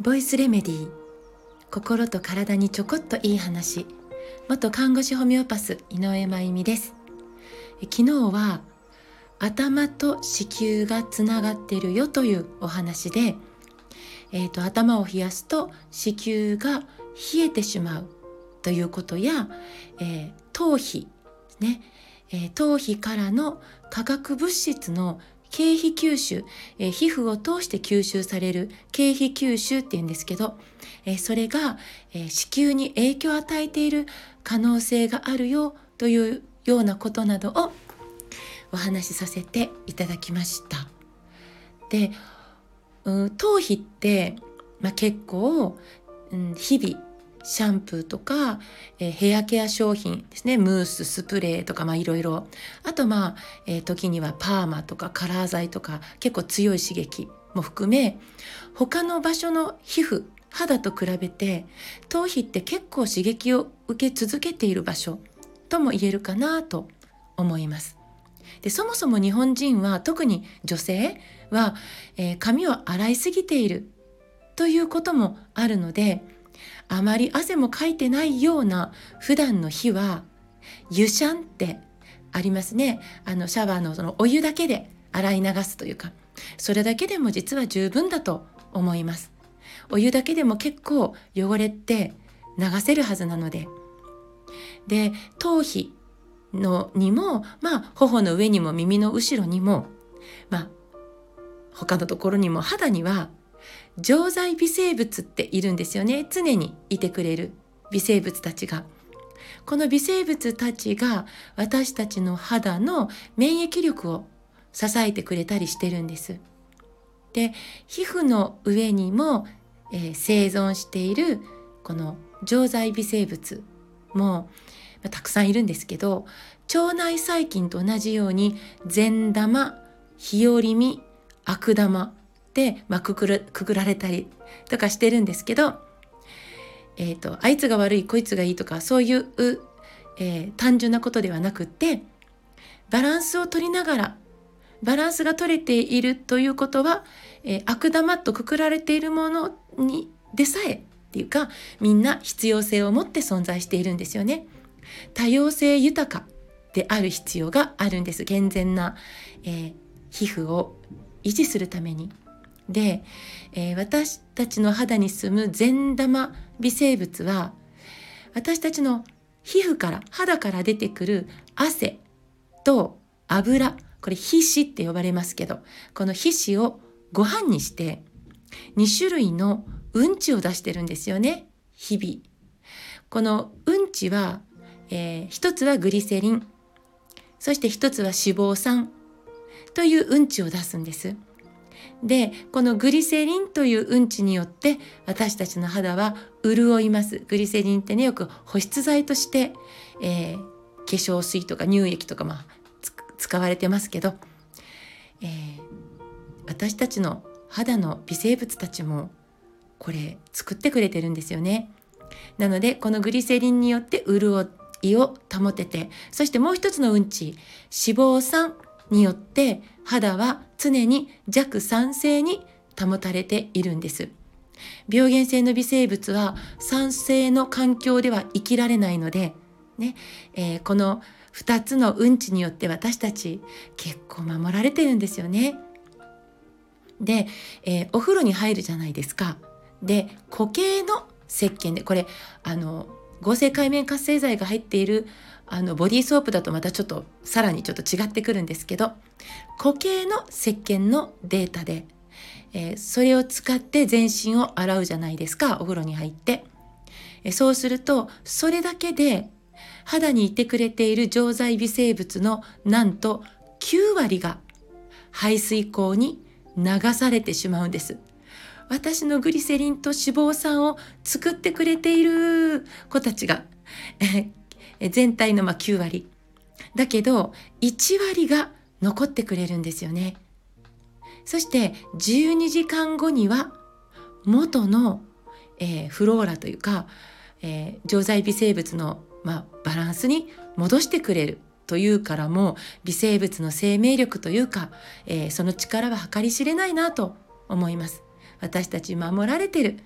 ボイスレメディー心と体にちょこっといい話。元看護師ホメオパス井上真由美です。昨日は頭と子宮がつながってるよというお話で、えーと、頭を冷やすと子宮が冷えてしまうということや、えー、頭皮ね、えー、頭皮からの化学物質の経皮吸収、えー、皮膚を通して吸収される経皮吸収っていうんですけど、えー、それが、え、子宮に影響を与えている可能性があるよというようなことなどをお話しさせていただきました。で、うん、頭皮って、まあ、結構、うん、日々シャンプーとか、えー、ヘアケア商品ですねムーススプレーとかまあいろいろあとまあ、えー、時にはパーマとかカラー剤とか結構強い刺激も含め他の場所の皮膚肌と比べて頭皮って結構刺激を受け続けている場所とも言えるかなと思います。でそもそも日本人は特に女性は、えー、髪を洗いすぎているということもあるのであまり汗もかいてないような普段の日は湯シャンってありますね。あのシャワーのそのお湯だけで洗い流すというかそれだけでも実は十分だと思います。お湯だけでも結構汚れって流せるはずなので。で頭皮のにもまあ頬の上にも耳の後ろにもまあ他のところにも肌には常在微生物っているんですよね。常にいてくれる微生物たちが。この微生物たちが私たちの肌の免疫力を支えてくれたりしてるんです。で皮膚の上にも、えー、生存しているこの常在微生物もたくさんいるんですけど腸内細菌と同じように善玉日和見悪玉、まあ、くくるくくられたりとかしてるんですけど、えーと、あいつが悪いこいつがいいとかそういう、えー、単純なことではなくってバランスを取りながらバランスが取れているということは、えー、悪玉とくくられているものにでさえっていうかみんな必要性を持って存在しているんですよね。多様性豊かである必要があるんです健全な、えー、皮膚を維持するために。で、えー、私たちの肌に住む善玉微生物は私たちの皮膚から肌から出てくる汗と油これ皮脂って呼ばれますけどこの皮脂をご飯にして2種類のうんちを出してるんですよね日々。このうんちは、えー、一つはグリセリンそして一つは脂肪酸といううんちを出すんです。でこのグリセリンといううんちによって私たちの肌は潤いますグリセリンってねよく保湿剤として、えー、化粧水とか乳液とか、まあ、使われてますけど、えー、私たちの肌の微生物たちもこれ作ってくれてるんですよね。なのでこのグリセリンによって潤いを保ててそしてもう一つのうんち脂肪酸によって肌は常に弱酸性に保たれているんです。病原性の微生物は酸性の環境では生きられないので、ねえー、この2つのうんちによって私たち結構守られてるんですよね。で、えー、お風呂に入るじゃないですか。で固形の石鹸でこれあの合成界面活性剤が入っているあのボディーソープだとまたちょっとさらにちょっと違ってくるんですけど固形の石鹸のデータで、えー、それを使って全身を洗うじゃないですかお風呂に入って、えー、そうするとそれだけで肌にいてくれている常在微生物のなんと9割が排水口に流されてしまうんです。私のグリセリンと脂肪酸を作ってくれている。子たちが。全体のま9割。だけど1割が残ってくれるんですよね。そして12時間後には元の、えー、フローラというか、えー、常在微生物の、まあ、バランスに戻してくれる。というからも微生物の生命力というか、えー、その力は計り知れないなと思います。私たち守られてる。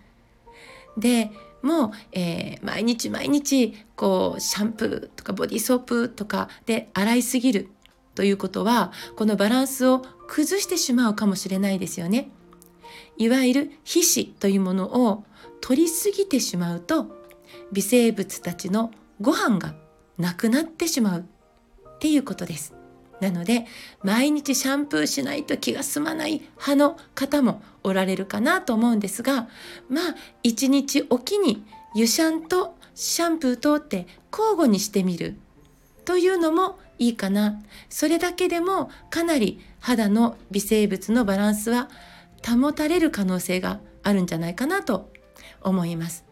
でもう、えー、毎日毎日こうシャンプーとかボディーソープとかで洗いすぎるということはこのバランスを崩してしまうかもしれないですよね。いわゆる皮脂というものを取りすぎてしまうと微生物たちのご飯がなくなってしまうっていうことです。なので毎日シャンプーしないと気が済まない派の方もおられるかなと思うんですがまあ一日おきに湯シャンとシャンプーとって交互にしてみる。というのもいいかな。それだけでもかなり肌の微生物のバランスは保たれる可能性があるんじゃないかなと思います。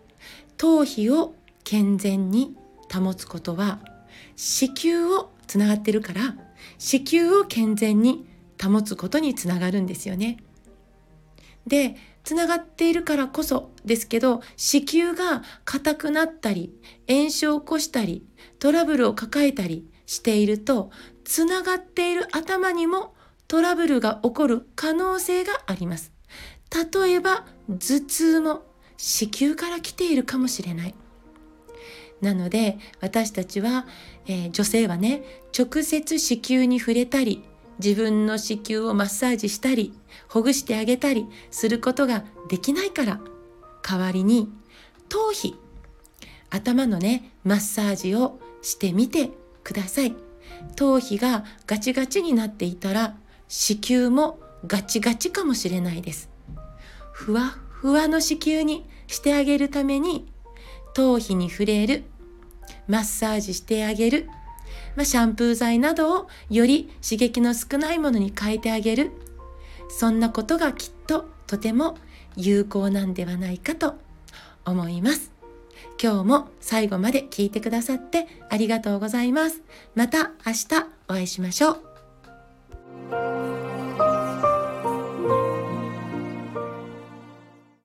頭皮を健全に保つことは子宮をつながってるから子宮を健全に保つことにつながるんですよね。でつながっているからこそですけど子宮が硬くなったり炎症を起こしたりトラブルを抱えたりしているとつながっている頭にもトラブルが起こる可能性があります。例えば頭痛も子宮から来ているかもしれない。なので私たちは、えー、女性はね直接子宮に触れたり自分の子宮をマッサージしたりほぐしてあげたりすることができないから代わりに頭皮頭のねマッサージをしてみてください。頭皮がガチガチになっていたら子宮もガチガチかもしれないです。ふわふわの子宮にしてあげるために頭皮に触れるマッサージしてあげる、まあ、シャンプー剤などをより刺激の少ないものに変えてあげる。そんなことがきっととても有効なんではないかと思います。今日も最後まで聞いてくださってありがとうございます。また明日お会いしましょう。